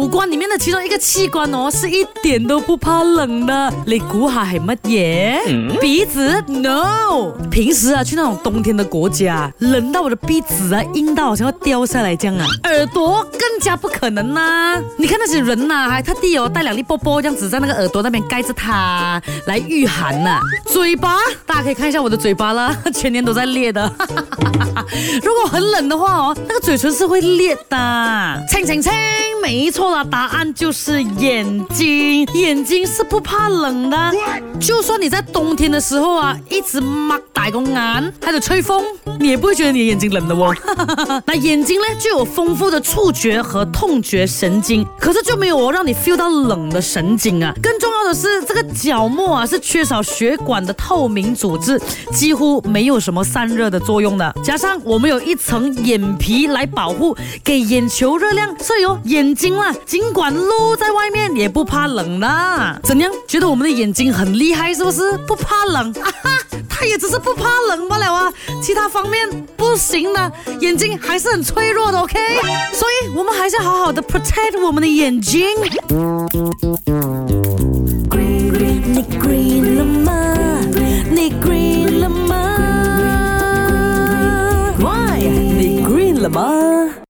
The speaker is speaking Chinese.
五官里面的其中一个器官哦，是一点都不怕冷的。你估下还乜嘢？鼻子？No。平时啊，去那种冬天的国家，冷到我的鼻子啊，硬到好像要掉下来这样啊。耳朵更加不可能啦。你看那些人呐，还特地哦，带两粒波波这样子，在那个耳朵那边盖着它来御寒呐。嘴巴，大家可以看一下我的嘴巴啦，全年都在裂的。如果很冷的话哦，那个嘴唇是会裂的。亲亲亲，没错。答案就是眼睛，眼睛是不怕冷的。就算你在冬天的时候啊，一直忙打个啊，还得吹风，你也不会觉得你眼睛冷的哦。那眼睛呢，具有丰富的触觉和痛觉神经，可是就没有让你 feel 到冷的神经啊。更重要的是，这个角膜啊是缺少血管的透明组织，几乎没有什么散热的作用的。加上我们有一层眼皮来保护，给眼球热量，所以哦，眼睛了。尽管露在外面也不怕冷了，怎样？觉得我们的眼睛很厉害是不是？不怕冷啊哈，它也只是不怕冷罢了啊，其他方面不行的，眼睛还是很脆弱的，OK？所以我们还是好好的 protect 我们的眼睛。你 g r e 你 r 你